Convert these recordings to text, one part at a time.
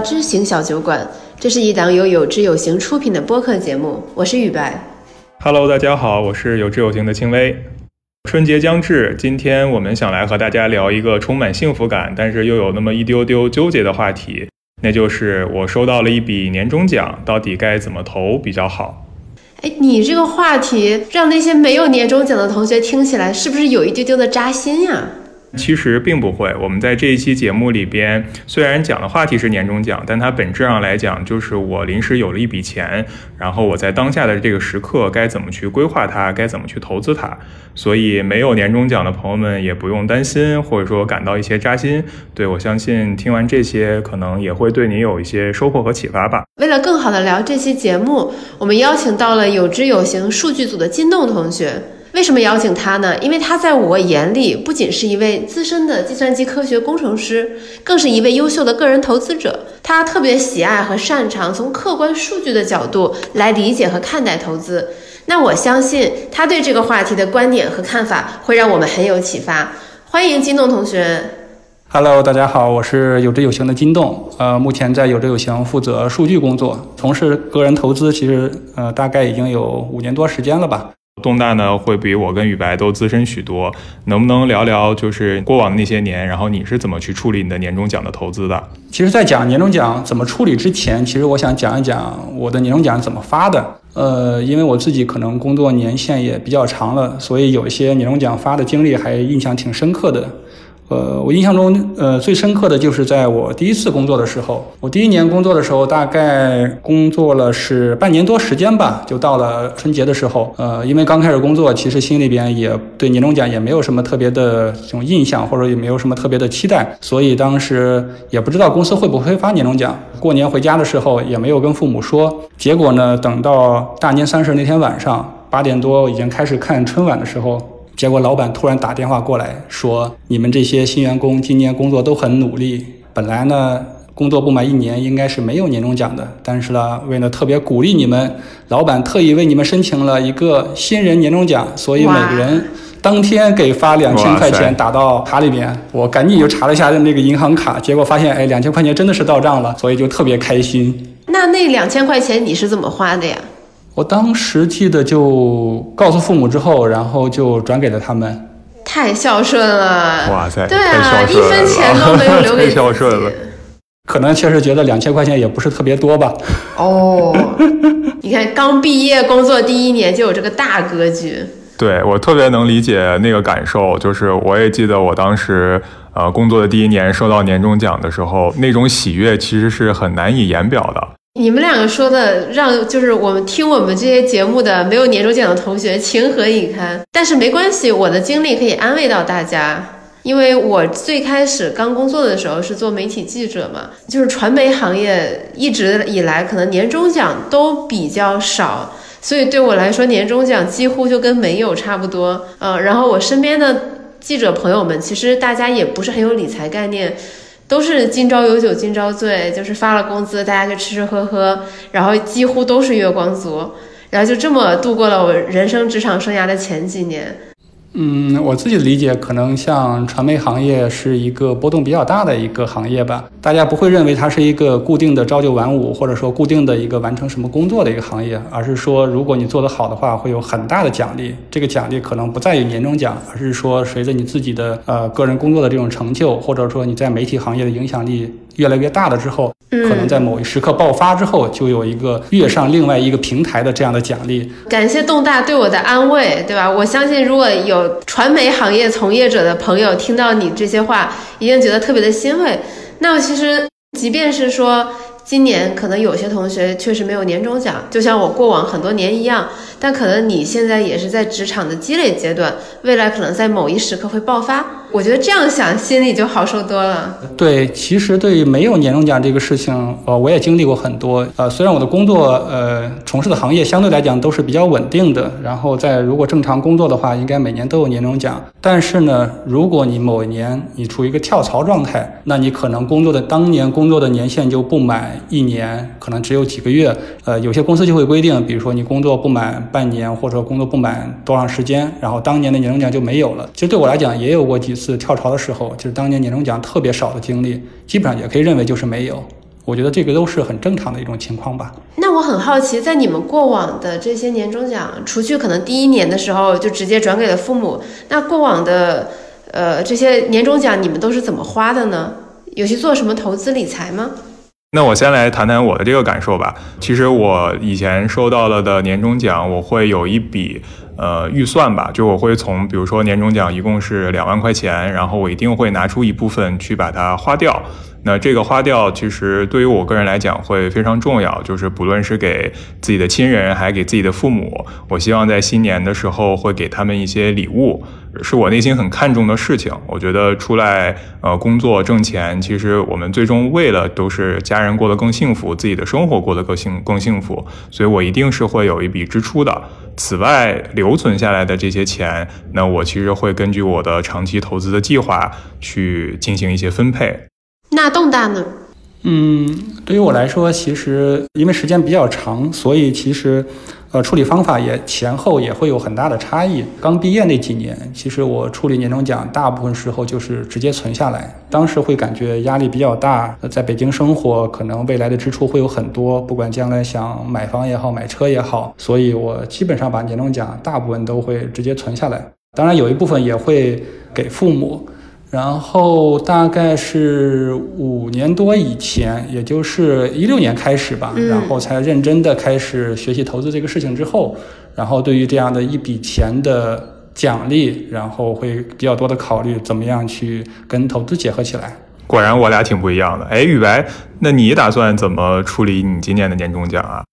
知行小酒馆，这是一档由有知有行出品的播客节目，我是雨白。Hello，大家好，我是有知有行的轻微。春节将至，今天我们想来和大家聊一个充满幸福感，但是又有那么一丢丢纠结的话题，那就是我收到了一笔年终奖，到底该怎么投比较好？哎，你这个话题让那些没有年终奖的同学听起来是不是有一丢丢的扎心呀？其实并不会。我们在这一期节目里边，虽然讲的话题是年终奖，但它本质上来讲，就是我临时有了一笔钱，然后我在当下的这个时刻该怎么去规划它，该怎么去投资它。所以没有年终奖的朋友们也不用担心，或者说感到一些扎心。对我相信听完这些，可能也会对你有一些收获和启发吧。为了更好的聊这期节目，我们邀请到了有知有行数据组的金栋同学。为什么邀请他呢？因为他在我眼里不仅是一位资深的计算机科学工程师，更是一位优秀的个人投资者。他特别喜爱和擅长从客观数据的角度来理解和看待投资。那我相信他对这个话题的观点和看法会让我们很有启发。欢迎金栋同学。Hello，大家好，我是有知有行的金栋。呃，目前在有知有行负责数据工作，从事个人投资，其实呃大概已经有五年多时间了吧。东大呢会比我跟宇白都资深许多，能不能聊聊就是过往的那些年，然后你是怎么去处理你的年终奖的投资的？其实，在讲年终奖怎么处理之前，其实我想讲一讲我的年终奖怎么发的。呃，因为我自己可能工作年限也比较长了，所以有一些年终奖发的经历还印象挺深刻的。呃，我印象中，呃，最深刻的就是在我第一次工作的时候，我第一年工作的时候，大概工作了是半年多时间吧，就到了春节的时候。呃，因为刚开始工作，其实心里边也对年终奖也没有什么特别的这种印象，或者也没有什么特别的期待，所以当时也不知道公司会不会发年终奖。过年回家的时候也没有跟父母说。结果呢，等到大年三十那天晚上八点多，已经开始看春晚的时候。结果老板突然打电话过来，说：“你们这些新员工今年工作都很努力，本来呢工作不满一年应该是没有年终奖的，但是呢为了特别鼓励你们，老板特意为你们申请了一个新人年终奖，所以每个人当天给发两千块钱打到卡里边。我赶紧就查了一下那个银行卡，结果发现哎两千块钱真的是到账了，所以就特别开心。那那两千块钱你是怎么花的呀？”我当时记得就告诉父母之后，然后就转给了他们。太孝顺了！哇塞，对啊，一分钱都没有留给太孝顺了。可能确实觉得两千块钱也不是特别多吧。哦，你看刚毕业工作第一年就有这个大格局。对我特别能理解那个感受，就是我也记得我当时呃工作的第一年收到年终奖的时候，那种喜悦其实是很难以言表的。你们两个说的让就是我们听我们这些节目的没有年终奖的同学情何以堪？但是没关系，我的经历可以安慰到大家，因为我最开始刚工作的时候是做媒体记者嘛，就是传媒行业一直以来可能年终奖都比较少，所以对我来说年终奖几乎就跟没有差不多。嗯，然后我身边的记者朋友们其实大家也不是很有理财概念。都是今朝有酒今朝醉，就是发了工资，大家就吃吃喝喝，然后几乎都是月光族，然后就这么度过了我人生职场生涯的前几年。嗯，我自己的理解，可能像传媒行业是一个波动比较大的一个行业吧。大家不会认为它是一个固定的朝九晚五，或者说固定的一个完成什么工作的一个行业，而是说，如果你做得好的话，会有很大的奖励。这个奖励可能不在于年终奖，而是说，随着你自己的呃个人工作的这种成就，或者说你在媒体行业的影响力越来越大了之后。可能在某一时刻爆发之后，就有一个跃上另外一个平台的这样的奖励。感谢动大对我的安慰，对吧？我相信，如果有传媒行业从业者的朋友听到你这些话，一定觉得特别的欣慰。那其实，即便是说。今年可能有些同学确实没有年终奖，就像我过往很多年一样。但可能你现在也是在职场的积累阶段，未来可能在某一时刻会爆发。我觉得这样想心里就好受多了。对，其实对于没有年终奖这个事情，呃，我也经历过很多。呃，虽然我的工作，呃，从事的行业相对来讲都是比较稳定的，然后在如果正常工作的话，应该每年都有年终奖。但是呢，如果你某一年你处于一个跳槽状态，那你可能工作的当年工作的年限就不满。一年，可能只有几个月。呃，有些公司就会规定，比如说你工作不满半年，或者说工作不满多长时间，然后当年的年终奖就没有了。其实对我来讲，也有过几次跳槽的时候，就是当年年终奖特别少的经历，基本上也可以认为就是没有。我觉得这个都是很正常的一种情况吧。那我很好奇，在你们过往的这些年终奖，除去可能第一年的时候就直接转给了父母，那过往的呃这些年终奖你们都是怎么花的呢？有去做什么投资理财吗？那我先来谈谈我的这个感受吧。其实我以前收到了的年终奖，我会有一笔呃预算吧，就我会从比如说年终奖一共是两万块钱，然后我一定会拿出一部分去把它花掉。那这个花掉，其实对于我个人来讲会非常重要，就是不论是给自己的亲人，还给自己的父母，我希望在新年的时候会给他们一些礼物，是我内心很看重的事情。我觉得出来呃工作挣钱，其实我们最终为了都是家人过得更幸福，自己的生活过得更幸更幸福，所以我一定是会有一笔支出的。此外，留存下来的这些钱，那我其实会根据我的长期投资的计划去进行一些分配。那动大呢？嗯，对于我来说，其实因为时间比较长，所以其实，呃，处理方法也前后也会有很大的差异。刚毕业那几年，其实我处理年终奖，大部分时候就是直接存下来。当时会感觉压力比较大，在北京生活，可能未来的支出会有很多，不管将来想买房也好，买车也好，所以我基本上把年终奖大部分都会直接存下来。当然，有一部分也会给父母。然后大概是五年多以前，也就是一六年开始吧，然后才认真的开始学习投资这个事情之后，然后对于这样的一笔钱的奖励，然后会比较多的考虑怎么样去跟投资结合起来。果然我俩挺不一样的。哎，雨白，那你打算怎么处理你今年的年终奖啊？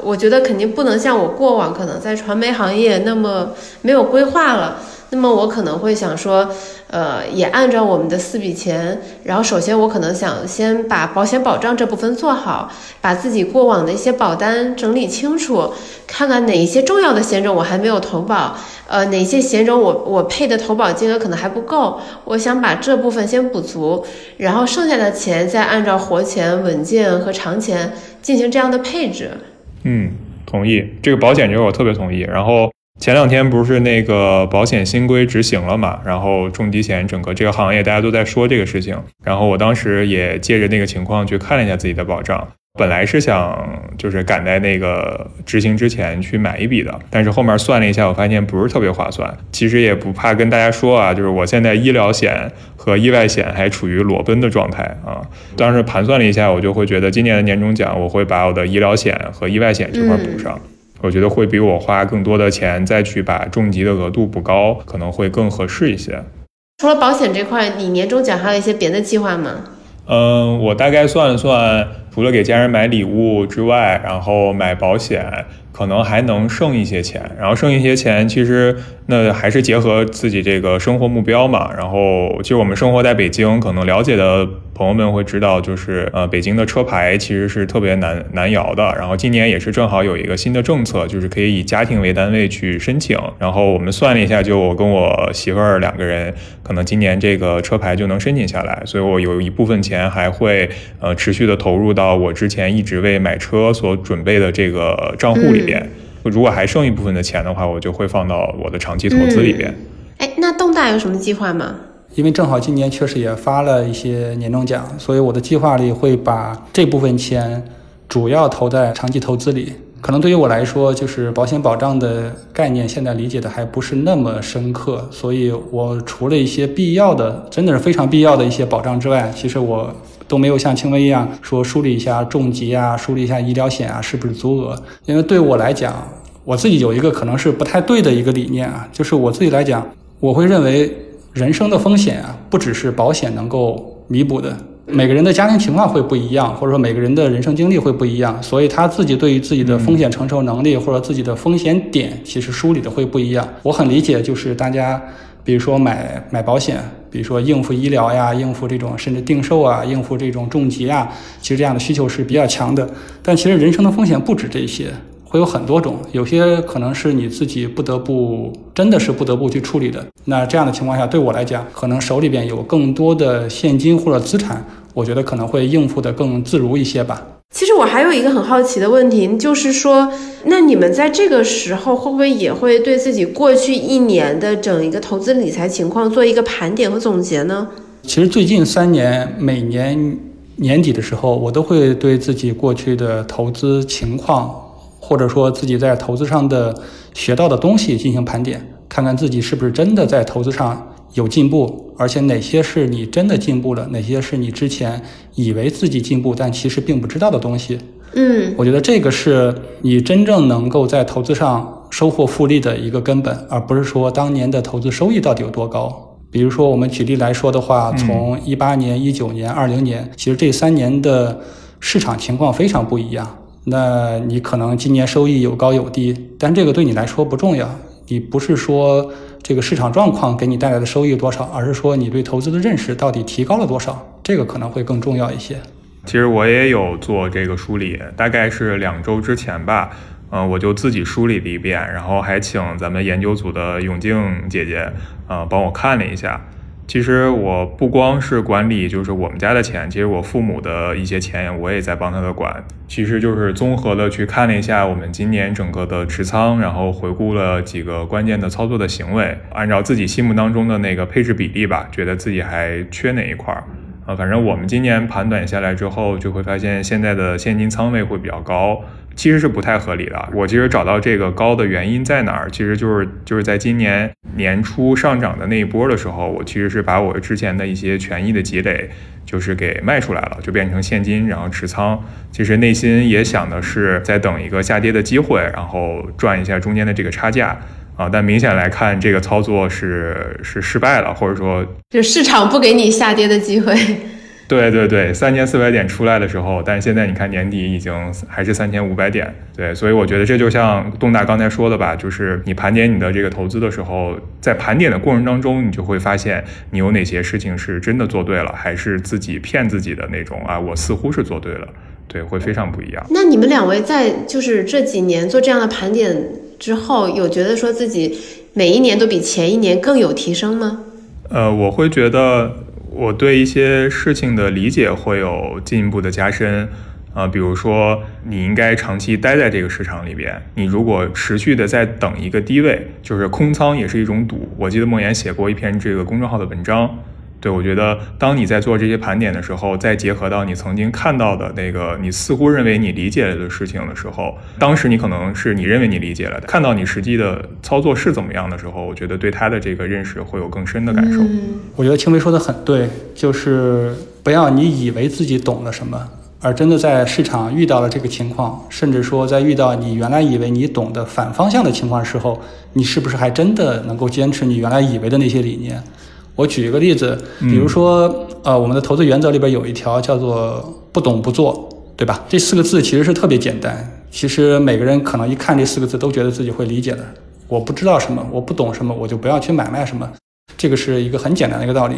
我觉得肯定不能像我过往可能在传媒行业那么没有规划了。那么我可能会想说，呃，也按照我们的四笔钱，然后首先我可能想先把保险保障这部分做好，把自己过往的一些保单整理清楚，看看哪一些重要的险种我还没有投保，呃，哪些险种我我配的投保金额可能还不够，我想把这部分先补足，然后剩下的钱再按照活钱、稳健和长钱进行这样的配置。嗯，同意，这个保险这个我特别同意，然后。前两天不是那个保险新规执行了嘛，然后重疾险整个这个行业大家都在说这个事情，然后我当时也借着那个情况去看了一下自己的保障，本来是想就是赶在那个执行之前去买一笔的，但是后面算了一下，我发现不是特别划算。其实也不怕跟大家说啊，就是我现在医疗险和意外险还处于裸奔的状态啊。当时盘算了一下，我就会觉得今年的年终奖我会把我的医疗险和意外险这块补上。我觉得会比我花更多的钱再去把重疾的额度补高，可能会更合适一些。除了保险这块，你年终奖还有一些别的计划吗？嗯，我大概算了算，除了给家人买礼物之外，然后买保险。可能还能剩一些钱，然后剩一些钱，其实那还是结合自己这个生活目标嘛。然后，其实我们生活在北京，可能了解的朋友们会知道，就是呃，北京的车牌其实是特别难难摇的。然后今年也是正好有一个新的政策，就是可以以家庭为单位去申请。然后我们算了一下，就我跟我媳妇儿两个人，可能今年这个车牌就能申请下来。所以我有一部分钱还会呃持续的投入到我之前一直为买车所准备的这个账户里。边，如果还剩一部分的钱的话，我就会放到我的长期投资里边。哎，那动大有什么计划吗？因为正好今年确实也发了一些年终奖，所以我的计划里会把这部分钱主要投在长期投资里。可能对于我来说，就是保险保障的概念现在理解的还不是那么深刻，所以我除了一些必要的，真的是非常必要的一些保障之外，其实我。都没有像轻微一样说梳理一下重疾啊，梳理一下医疗险啊，是不是足额？因为对我来讲，我自己有一个可能是不太对的一个理念啊，就是我自己来讲，我会认为人生的风险啊，不只是保险能够弥补的。每个人的家庭情况会不一样，或者说每个人的人生经历会不一样，所以他自己对于自己的风险承受能力或者自己的风险点，其实梳理的会不一样。我很理解，就是大家。比如说买买保险，比如说应付医疗呀，应付这种甚至定寿啊，应付这种重疾啊，其实这样的需求是比较强的。但其实人生的风险不止这些，会有很多种，有些可能是你自己不得不，真的是不得不去处理的。那这样的情况下，对我来讲，可能手里边有更多的现金或者资产，我觉得可能会应付的更自如一些吧。其实我还有一个很好奇的问题，就是说，那你们在这个时候会不会也会对自己过去一年的整一个投资理财情况做一个盘点和总结呢？其实最近三年，每年年底的时候，我都会对自己过去的投资情况，或者说自己在投资上的学到的东西进行盘点，看看自己是不是真的在投资上。有进步，而且哪些是你真的进步了，哪些是你之前以为自己进步，但其实并不知道的东西。嗯，我觉得这个是你真正能够在投资上收获复利的一个根本，而不是说当年的投资收益到底有多高。比如说，我们举例来说的话，从一八年、一九年、二零年，其实这三年的市场情况非常不一样。那你可能今年收益有高有低，但这个对你来说不重要。你不是说。这个市场状况给你带来的收益多少，而是说你对投资的认识到底提高了多少，这个可能会更重要一些。其实我也有做这个梳理，大概是两周之前吧，嗯，我就自己梳理了一遍，然后还请咱们研究组的永静姐姐，呃，帮我看了一下。其实我不光是管理，就是我们家的钱，其实我父母的一些钱我也在帮他的管。其实就是综合的去看了一下我们今年整个的持仓，然后回顾了几个关键的操作的行为，按照自己心目当中的那个配置比例吧，觉得自己还缺哪一块儿啊？反正我们今年盘短下来之后，就会发现现在的现金仓位会比较高。其实是不太合理的。我其实找到这个高的原因在哪儿，其实就是就是在今年年初上涨的那一波的时候，我其实是把我之前的一些权益的积累，就是给卖出来了，就变成现金，然后持仓。其实内心也想的是在等一个下跌的机会，然后赚一下中间的这个差价啊。但明显来看，这个操作是是失败了，或者说就市场不给你下跌的机会。对对对，三千四百点出来的时候，但是现在你看年底已经还是三千五百点，对，所以我觉得这就像东大刚才说的吧，就是你盘点你的这个投资的时候，在盘点的过程当中，你就会发现你有哪些事情是真的做对了，还是自己骗自己的那种啊，我似乎是做对了，对，会非常不一样。那你们两位在就是这几年做这样的盘点之后，有觉得说自己每一年都比前一年更有提升吗？呃，我会觉得。我对一些事情的理解会有进一步的加深，啊，比如说你应该长期待在这个市场里边，你如果持续的在等一个低位，就是空仓也是一种赌。我记得莫言写过一篇这个公众号的文章。对，我觉得当你在做这些盘点的时候，再结合到你曾经看到的那个你似乎认为你理解了的事情的时候，当时你可能是你认为你理解了的，看到你实际的操作是怎么样的时候，我觉得对他的这个认识会有更深的感受。我觉得青梅说的很对，就是不要你以为自己懂了什么，而真的在市场遇到了这个情况，甚至说在遇到你原来以为你懂的反方向的情况时候，你是不是还真的能够坚持你原来以为的那些理念？我举一个例子，比如说，呃，我们的投资原则里边有一条叫做“不懂不做”，对吧？这四个字其实是特别简单，其实每个人可能一看这四个字都觉得自己会理解的。我不知道什么，我不懂什么，我就不要去买卖什么，这个是一个很简单的一个道理。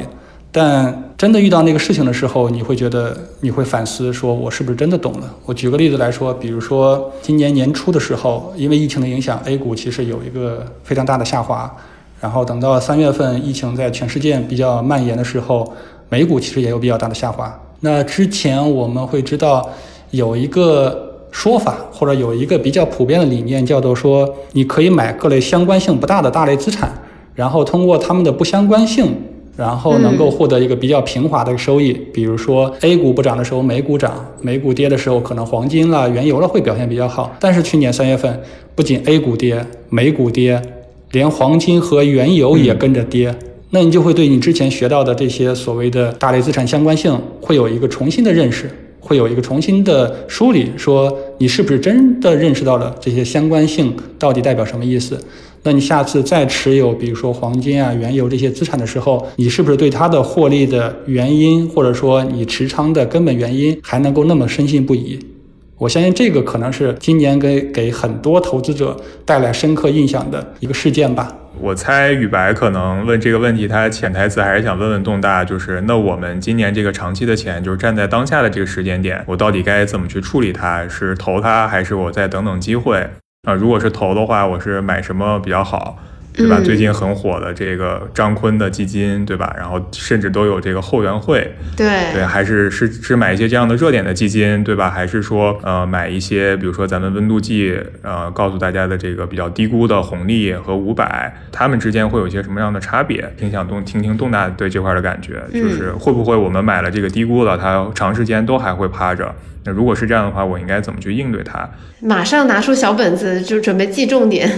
但真的遇到那个事情的时候，你会觉得你会反思，说我是不是真的懂了？我举个例子来说，比如说今年年初的时候，因为疫情的影响，A 股其实有一个非常大的下滑。然后等到三月份疫情在全世界比较蔓延的时候，美股其实也有比较大的下滑。那之前我们会知道有一个说法，或者有一个比较普遍的理念，叫做说你可以买各类相关性不大的大类资产，然后通过它们的不相关性，然后能够获得一个比较平滑的收益。比如说 A 股不涨的时候，美股涨；美股跌的时候，可能黄金了、原油了会表现比较好。但是去年三月份，不仅 A 股跌，美股跌。连黄金和原油也跟着跌，那你就会对你之前学到的这些所谓的大类资产相关性，会有一个重新的认识，会有一个重新的梳理，说你是不是真的认识到了这些相关性到底代表什么意思？那你下次再持有，比如说黄金啊、原油这些资产的时候，你是不是对它的获利的原因，或者说你持仓的根本原因，还能够那么深信不疑？我相信这个可能是今年给给很多投资者带来深刻印象的一个事件吧。我猜宇白可能问这个问题，他潜台词还是想问问东大，就是那我们今年这个长期的钱，就是站在当下的这个时间点，我到底该怎么去处理它？是投它，还是我再等等机会？啊，如果是投的话，我是买什么比较好？对吧？嗯最近很火的这个张坤的基金，对吧？然后甚至都有这个后援会，对对，还是是是买一些这样的热点的基金，对吧？还是说呃买一些，比如说咱们温度计，呃，告诉大家的这个比较低估的红利和五百，它们之间会有一些什么样的差别？挺想动听听动大对这块的感觉，就是会不会我们买了这个低估了，它长时间都还会趴着？那如果是这样的话，我应该怎么去应对它？马上拿出小本子就准备记重点。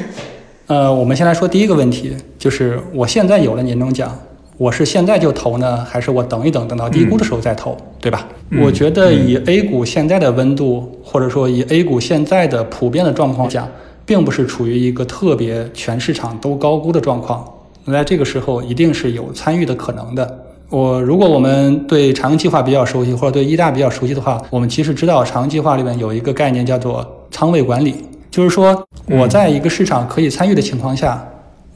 呃，我们先来说第一个问题，就是我现在有了年终奖，我是现在就投呢，还是我等一等，等到低估的时候再投，对吧？嗯我觉得以 A 股现在的温度，或者说以 A 股现在的普遍的状况讲，并不是处于一个特别全市场都高估的状况。那在这个时候，一定是有参与的可能的。我如果我们对长计划比较熟悉，或者对一大比较熟悉的话，我们其实知道长计划里面有一个概念叫做仓位管理，就是说我在一个市场可以参与的情况下，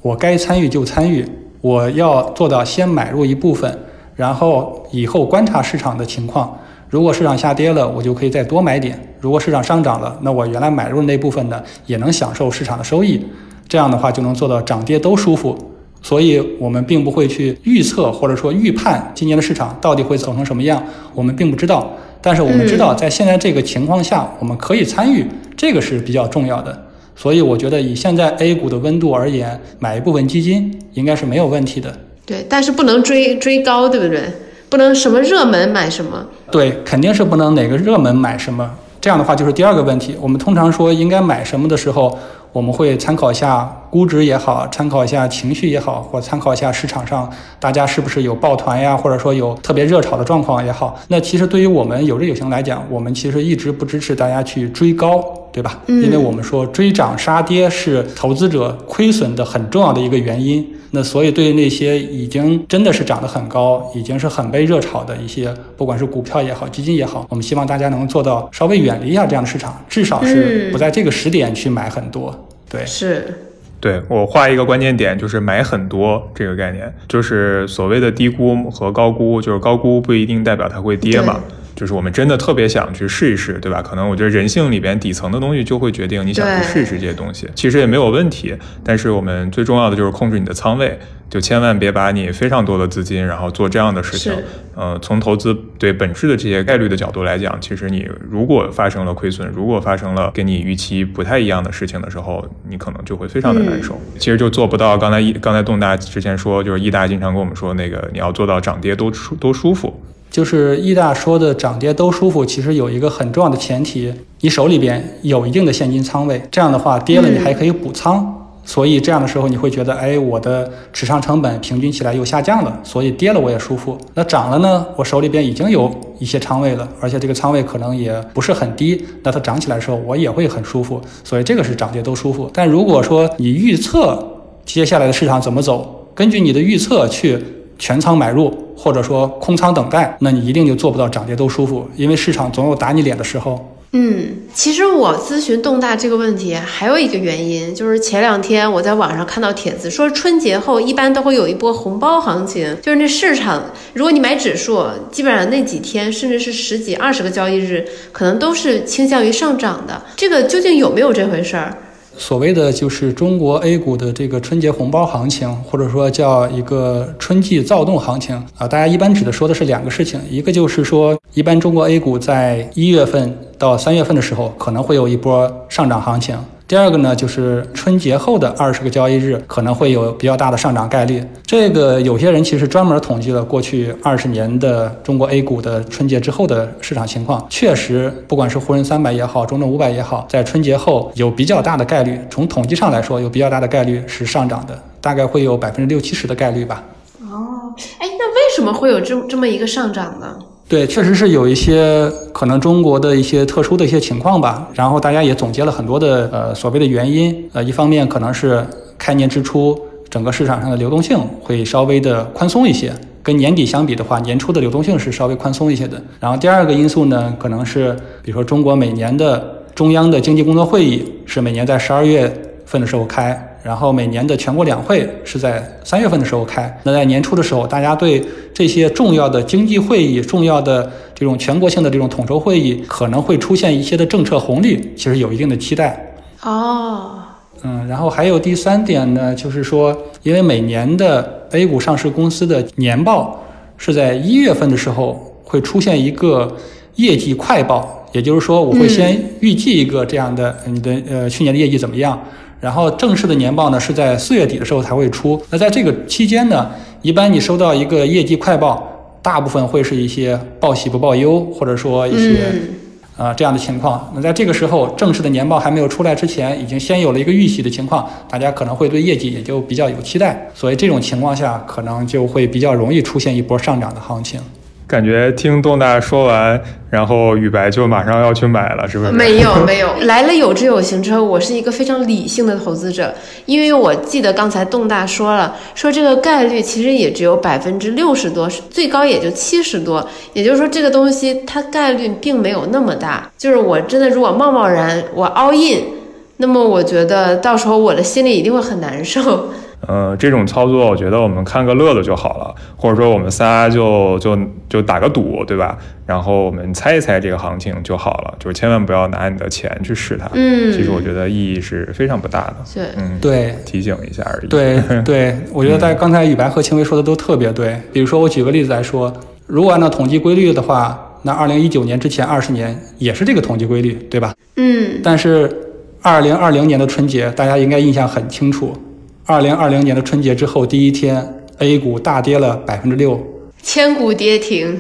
我该参与就参与，我要做到先买入一部分，然后以后观察市场的情况。如果市场下跌了，我就可以再多买点；如果市场上涨了，那我原来买入的那部分呢，也能享受市场的收益。这样的话就能做到涨跌都舒服。所以我们并不会去预测或者说预判今年的市场到底会走成什么样，我们并不知道。但是我们知道，在现在这个情况下，我们可以参与，这个是比较重要的。所以我觉得以现在 A 股的温度而言，买一部分基金应该是没有问题的。对，但是不能追追高，对不对？不能什么热门买什么。对，肯定是不能哪个热门买什么。这样的话就是第二个问题。我们通常说应该买什么的时候，我们会参考一下估值也好，参考一下情绪也好，或参考一下市场上大家是不是有抱团呀，或者说有特别热炒的状况也好。那其实对于我们有志有行来讲，我们其实一直不支持大家去追高，对吧？嗯因为我们说追涨杀跌是投资者亏损的很重要的一个原因。那所以对于那些已经真的是涨得很高，已经是很被热炒的一些，不管是股票也好，基金也好，我们希望大家能做到稍微远离一下这样的市场，至少是嗯不在这个时点去买很多。对，是，对我画一个关键点，就是买很多这个概念，就是所谓的低估和高估，就是高估不一定代表它会跌嘛。就是我们真的特别想去试一试，对吧？可能我觉得人性里边底层的东西就会决定你想去试一试这些东西，其实也没有问题。但是我们最重要的就是控制你的仓位，就千万别把你非常多的资金，然后做这样的事情是。呃，从投资对本质的这些概率的角度来讲，其实你如果发生了亏损，如果发生了跟你预期不太一样的事情的时候，你可能就会非常的难受。其实就做不到刚才一刚才东大之前说，就是易大经常跟我们说那个你要做到涨跌都舒都舒服。就是易大说的涨跌都舒服，其实有一个很重要的前提，你手里边有一定的现金仓位，这样的话跌了你还可以补仓。所以这样的时候，你会觉得，哎，我的持仓成本平均起来又下降了，所以跌了我也舒服。那涨了呢，我手里边已经有一些仓位了，而且这个仓位可能也不是很低，那它涨起来的时候我也会很舒服。所以这个是涨跌都舒服。但如果说你预测接下来的市场怎么走，根据你的预测去全仓买入，或者说空仓等待，那你一定就做不到涨跌都舒服，因为市场总有打你脸的时候。嗯，其实我咨询动大这个问题还有一个原因，就是前两天我在网上看到帖子说，春节后一般都会有一波红包行情，就是那市场，如果你买指数，基本上那几天甚至是十几、二十个交易日，可能都是倾向于上涨的。这个究竟有没有这回事儿？所谓的就是中国 A 股的这个春节红包行情，或者说叫一个春季躁动行情啊，大家一般指的说的是两个事情，一个就是说，一般中国 A 股在一月份到三月份的时候可能会有一波上涨行情。第二个呢，就是春节后的二十个交易日可能会有比较大的上涨概率。这个有些人其实专门统计了过去二十年的中国 A 股的春节之后的市场情况，确实不管是沪深三百也好，中证五百也好，在春节后有比较大的概率，从统计上来说有比较大的概率是上涨的，大概会有百分之六七十的概率吧。哦，哎，那为什么会有这这么一个上涨呢？对，确实是有一些可能中国的一些特殊的一些情况吧。然后大家也总结了很多的呃所谓的原因。呃，一方面可能是开年之初整个市场上的流动性会稍微的宽松一些，跟年底相比的话，年初的流动性是稍微宽松一些的。然后第二个因素呢，可能是比如说中国每年的中央的经济工作会议是每年在十二月份的时候开。然后每年的全国两会是在三月份的时候开，那在年初的时候，大家对这些重要的经济会议、重要的这种全国性的这种统筹会议可能会出现一些的政策红利，其实有一定的期待。哦，嗯，然后还有第三点呢，就是说，因为每年的 A 股上市公司的年报是在一月份的时候会出现一个业绩快报，也就是说，我会先预计一个这样的你的呃去年的业绩怎么样，然后正式的年报呢是在四月底的时候才会出。那在这个期间呢，一般你收到一个业绩快报，大部分会是一些报喜不报忧，或者说一些。啊，这样的情况，那在这个时候，正式的年报还没有出来之前，已经先有了一个预喜的情况，大家可能会对业绩也就比较有期待，所以这种情况下，可能就会比较容易出现一波上涨的行情。感觉听东大说完，然后宇白就马上要去买了，是不是？没有 没有，来了有车有行车。我是一个非常理性的投资者，因为我记得刚才东大说了，说这个概率其实也只有百分之六十多，最高也就七十多。也就是说，这个东西它概率并没有那么大。就是我真的如果贸贸然我 all in，那么我觉得到时候我的心里一定会很难受。呃，这种操作我觉得我们看个乐子就好了，或者说我们仨就就就打个赌，对吧？然后我们猜一猜这个行情就好了，就是千万不要拿你的钱去试它。嗯，其实我觉得意义是非常不大的。对，嗯，对，提醒一下而已。对 对，我觉得在刚才宇白和青薇说的都特别对。比如说，我举个例子来说，如果按照统计规律的话，那二零一九年之前二十年也是这个统计规律，对吧？嗯，但是二零二零年的春节，大家应该印象很清楚。二零二零年的春节之后第一天，A 股大跌了百分之六，千股跌停。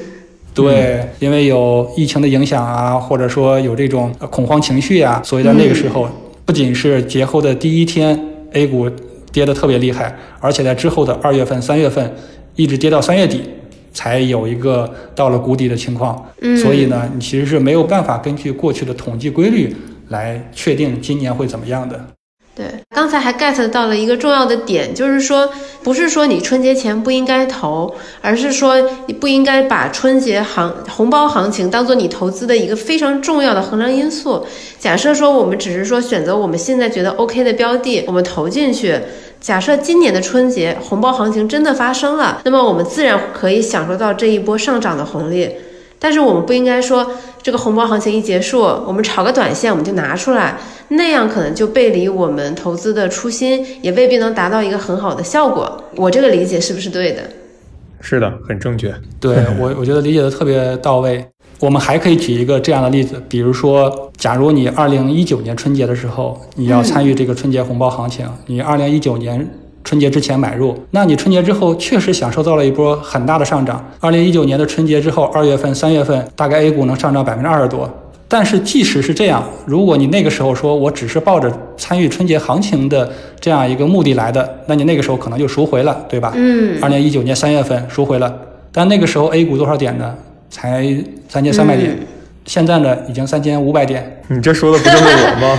对，因为有疫情的影响啊，或者说有这种恐慌情绪啊，所以在那个时候，不仅是节后的第一天 A 股跌得特别厉害，而且在之后的二月份、三月份，一直跌到三月底，才有一个到了谷底的情况。嗯，所以呢，你其实是没有办法根据过去的统计规律来确定今年会怎么样的。对，刚才还 get 到了一个重要的点，就是说，不是说你春节前不应该投，而是说你不应该把春节行红包行情当做你投资的一个非常重要的衡量因素。假设说我们只是说选择我们现在觉得 OK 的标的，我们投进去。假设今年的春节红包行情真的发生了，那么我们自然可以享受到这一波上涨的红利。但是我们不应该说这个红包行情一结束，我们炒个短线我们就拿出来，那样可能就背离我们投资的初心，也未必能达到一个很好的效果。我这个理解是不是对的？是的，很正确。对我，我觉得理解的特别到位。我们还可以举一个这样的例子，比如说，假如你二零一九年春节的时候，你要参与这个春节红包行情，你二零一九年。春节之前买入，那你春节之后确实享受到了一波很大的上涨。二零一九年的春节之后，二月份、三月份，大概 A 股能上涨百分之二十多。但是即使是这样，如果你那个时候说我只是抱着参与春节行情的这样一个目的来的，那你那个时候可能就赎回了，对吧？嗯。二零一九年三月份赎回了，但那个时候 A 股多少点呢？才三千三百点，现在呢已经三千五百点。你这说的不就是我吗？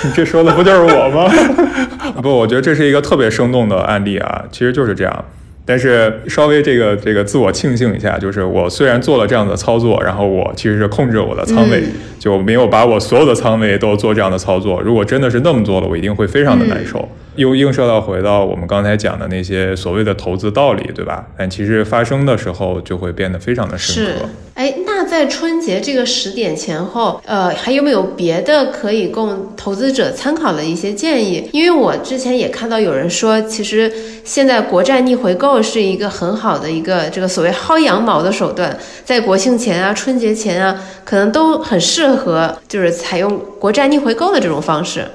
你这说的不就是我吗？不，我觉得这是一个特别生动的案例啊，其实就是这样。但是稍微这个这个自我庆幸一下，就是我虽然做了这样的操作，然后我其实是控制我的仓位，就没有把我所有的仓位都做这样的操作。如果真的是那么做了，我一定会非常的难受。又映射到回到我们刚才讲的那些所谓的投资道理，对吧？但其实发生的时候就会变得非常的深刻。哎，那在春节这个时点前后，呃，还有没有别的可以供投资者参考的一些建议？因为我之前也看到有人说，其实现在国债逆回购是一个很好的一个这个所谓薅羊毛的手段，在国庆前啊、春节前啊，可能都很适合，就是采用国债逆回购的这种方式。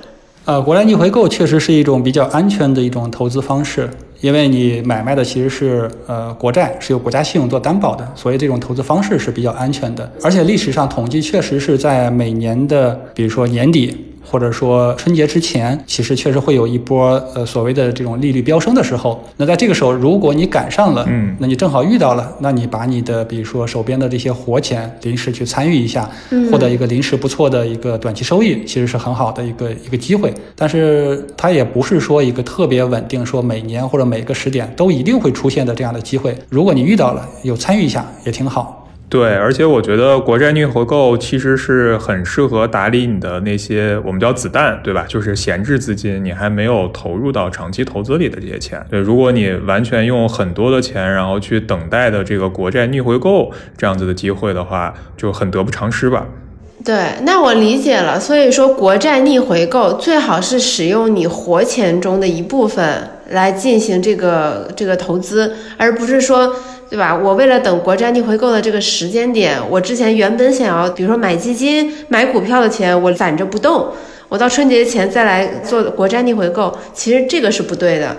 呃，国债逆回购确实是一种比较安全的一种投资方式，因为你买卖的其实是呃国债，是由国家信用做担保的，所以这种投资方式是比较安全的。而且历史上统计确实是在每年的，比如说年底。或者说春节之前，其实确实会有一波呃所谓的这种利率飙升的时候。那在这个时候，如果你赶上了，嗯，那你正好遇到了，那你把你的比如说手边的这些活钱临时去参与一下，获得一个临时不错的一个短期收益，其实是很好的一个一个机会。但是它也不是说一个特别稳定，说每年或者每个时点都一定会出现的这样的机会。如果你遇到了，有参与一下也挺好。对，而且我觉得国债逆回购其实是很适合打理你的那些我们叫子弹，对吧？就是闲置资金，你还没有投入到长期投资里的这些钱。对，如果你完全用很多的钱，然后去等待的这个国债逆回购这样子的机会的话，就很得不偿失吧。对，那我理解了。所以说，国债逆回购最好是使用你活钱中的一部分来进行这个这个投资，而不是说，对吧？我为了等国债逆回购的这个时间点，我之前原本想要，比如说买基金、买股票的钱，我攒着不动，我到春节前再来做国债逆回购，其实这个是不对的。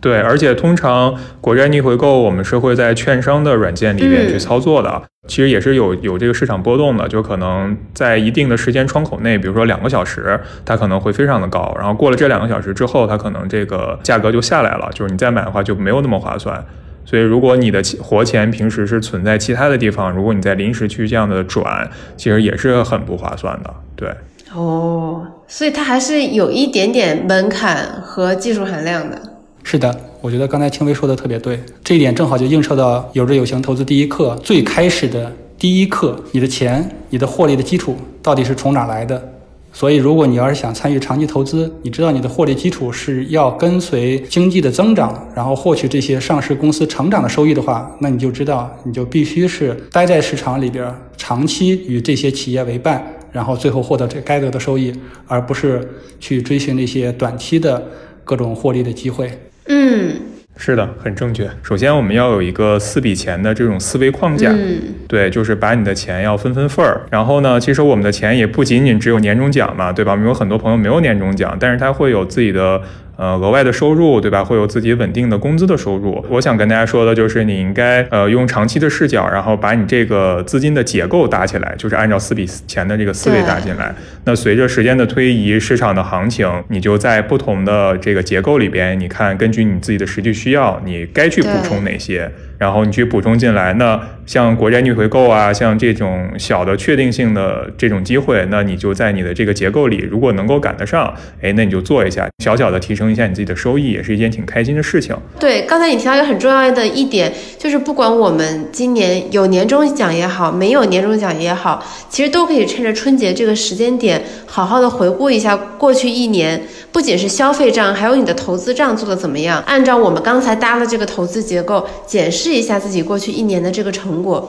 对，而且通常国债逆回购，我们是会在券商的软件里面去操作的。其实也是有有这个市场波动的，就可能在一定的时间窗口内，比如说两个小时，它可能会非常的高。然后过了这两个小时之后，它可能这个价格就下来了，就是你再买的话就没有那么划算。所以如果你的活钱平时是存在其他的地方，如果你在临时去这样的转，其实也是很不划算的。对。哦，所以它还是有一点点门槛和技术含量的。是的，我觉得刚才青薇说的特别对，这一点正好就映射到有志有行投资第一课最开始的第一课，你的钱、你的获利的基础到底是从哪来的？所以，如果你要是想参与长期投资，你知道你的获利基础是要跟随经济的增长，然后获取这些上市公司成长的收益的话，那你就知道，你就必须是待在市场里边，长期与这些企业为伴，然后最后获得这该得的收益，而不是去追寻那些短期的各种获利的机会。嗯，是的，很正确。首先，我们要有一个四笔钱的这种思维框架，嗯，对，就是把你的钱要分分份儿。然后呢，其实我们的钱也不仅仅只有年终奖嘛，对吧？我们有很多朋友没有年终奖，但是他会有自己的。呃，额外的收入，对吧？会有自己稳定的工资的收入。我想跟大家说的就是，你应该呃用长期的视角，然后把你这个资金的结构搭起来，就是按照四笔钱的这个思维搭进来。那随着时间的推移，市场的行情，你就在不同的这个结构里边，你看根据你自己的实际需要，你该去补充哪些。然后你去补充进来，那像国债逆回购啊，像这种小的确定性的这种机会，那你就在你的这个结构里，如果能够赶得上，哎，那你就做一下，小小的提升一下你自己的收益，也是一件挺开心的事情。对，刚才你提到一个很重要的一点，就是不管我们今年有年终奖也好，没有年终奖也好，其实都可以趁着春节这个时间点，好好的回顾一下过去一年，不仅是消费账，还有你的投资账做的怎么样，按照我们刚才搭的这个投资结构检视。试一下自己过去一年的这个成果。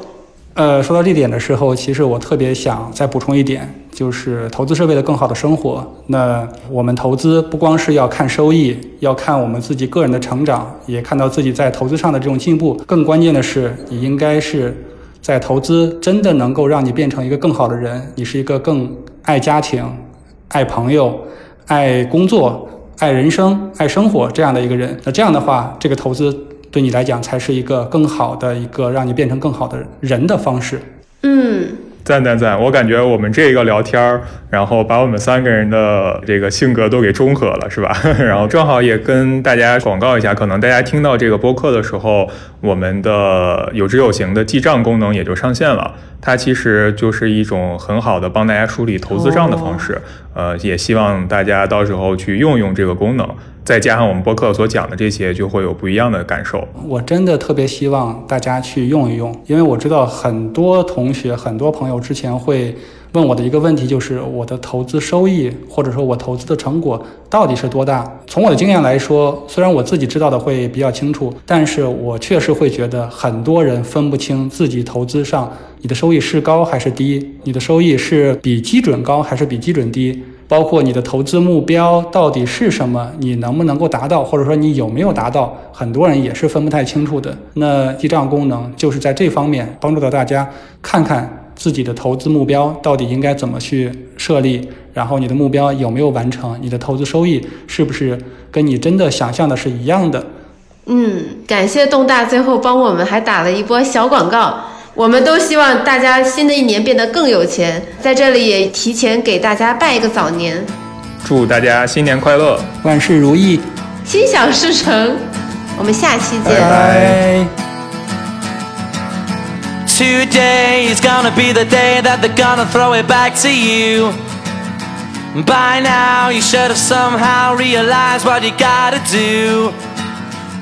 呃，说到这点的时候，其实我特别想再补充一点，就是投资是为了更好的生活。那我们投资不光是要看收益，要看我们自己个人的成长，也看到自己在投资上的这种进步。更关键的是，你应该是在投资真的能够让你变成一个更好的人，你是一个更爱家庭、爱朋友、爱工作、爱人生、爱生活这样的一个人。那这样的话，这个投资。对你来讲，才是一个更好的一个让你变成更好的人的方式。嗯，赞赞赞！我感觉我们这个聊天儿，然后把我们三个人的这个性格都给中和了，是吧？然后正好也跟大家广告一下，可能大家听到这个播客的时候，我们的有知有行的记账功能也就上线了。它其实就是一种很好的帮大家梳理投资账的方式。呃，也希望大家到时候去用用这个功能。再加上我们播客所讲的这些，就会有不一样的感受。我真的特别希望大家去用一用，因为我知道很多同学、很多朋友之前会问我的一个问题，就是我的投资收益或者说我投资的成果到底是多大？从我的经验来说，虽然我自己知道的会比较清楚，但是我确实会觉得很多人分不清自己投资上你的收益是高还是低，你的收益是比基准高还是比基准低。包括你的投资目标到底是什么，你能不能够达到，或者说你有没有达到，很多人也是分不太清楚的。那记账功能就是在这方面帮助到大家，看看自己的投资目标到底应该怎么去设立，然后你的目标有没有完成，你的投资收益是不是跟你真的想象的是一样的。嗯，感谢东大最后帮我们还打了一波小广告。我们都希望大家新的一年变得更有钱，在这里也提前给大家拜一个早年，祝大家新年快乐，万事如意，心想事成。我们下期见。拜拜。Today is gonna be the day that they're gonna throw it back to you. By now, you should have somehow realized what you gotta do.